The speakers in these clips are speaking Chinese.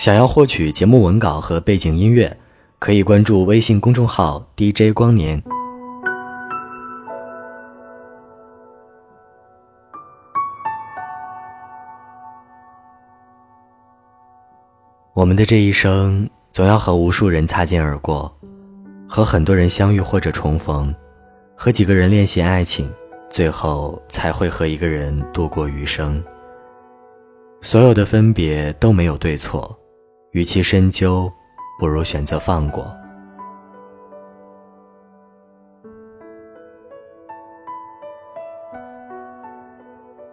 想要获取节目文稿和背景音乐，可以关注微信公众号 DJ 光年。我们的这一生，总要和无数人擦肩而过，和很多人相遇或者重逢，和几个人练习爱情，最后才会和一个人度过余生。所有的分别都没有对错，与其深究，不如选择放过。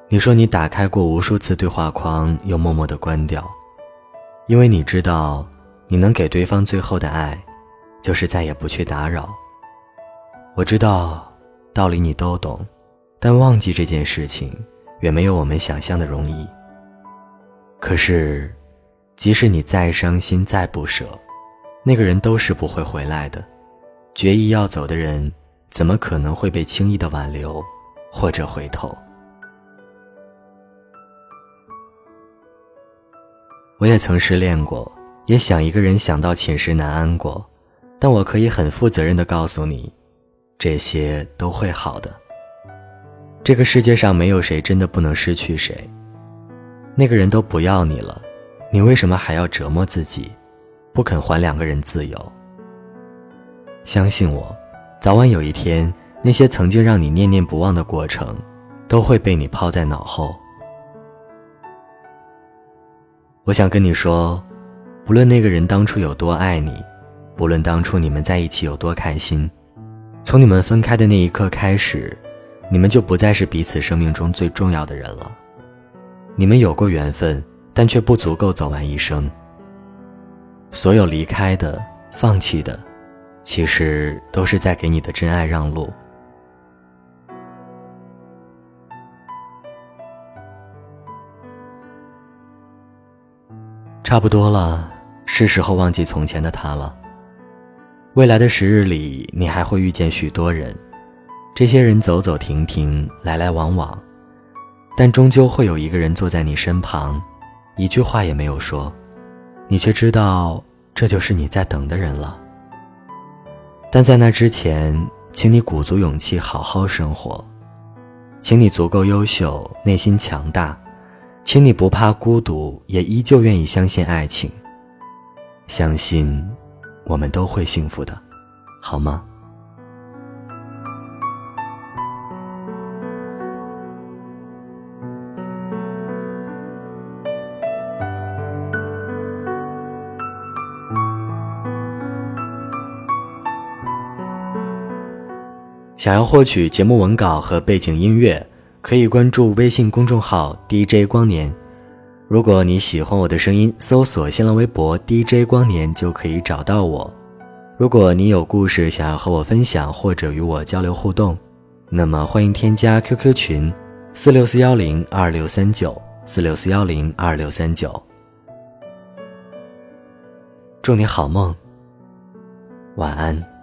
你说你打开过无数次对话框，又默默的关掉，因为你知道，你能给对方最后的爱，就是再也不去打扰。我知道，道理你都懂，但忘记这件事情，远没有我们想象的容易。可是，即使你再伤心再不舍，那个人都是不会回来的。决意要走的人，怎么可能会被轻易的挽留，或者回头？我也曾失恋过，也想一个人想到寝食难安过，但我可以很负责任的告诉你，这些都会好的。这个世界上没有谁真的不能失去谁。那个人都不要你了，你为什么还要折磨自己，不肯还两个人自由？相信我，早晚有一天，那些曾经让你念念不忘的过程，都会被你抛在脑后。我想跟你说，不论那个人当初有多爱你，不论当初你们在一起有多开心，从你们分开的那一刻开始，你们就不再是彼此生命中最重要的人了。你们有过缘分，但却不足够走完一生。所有离开的、放弃的，其实都是在给你的真爱让路。差不多了，是时候忘记从前的他了。未来的时日里，你还会遇见许多人，这些人走走停停，来来往往。但终究会有一个人坐在你身旁，一句话也没有说，你却知道这就是你在等的人了。但在那之前，请你鼓足勇气好好生活，请你足够优秀，内心强大，请你不怕孤独，也依旧愿意相信爱情，相信我们都会幸福的，好吗？想要获取节目文稿和背景音乐，可以关注微信公众号 DJ 光年。如果你喜欢我的声音，搜索新浪微博 DJ 光年就可以找到我。如果你有故事想要和我分享或者与我交流互动，那么欢迎添加 QQ 群四六四幺零二六三九四六四幺零二六三九。祝你好梦，晚安。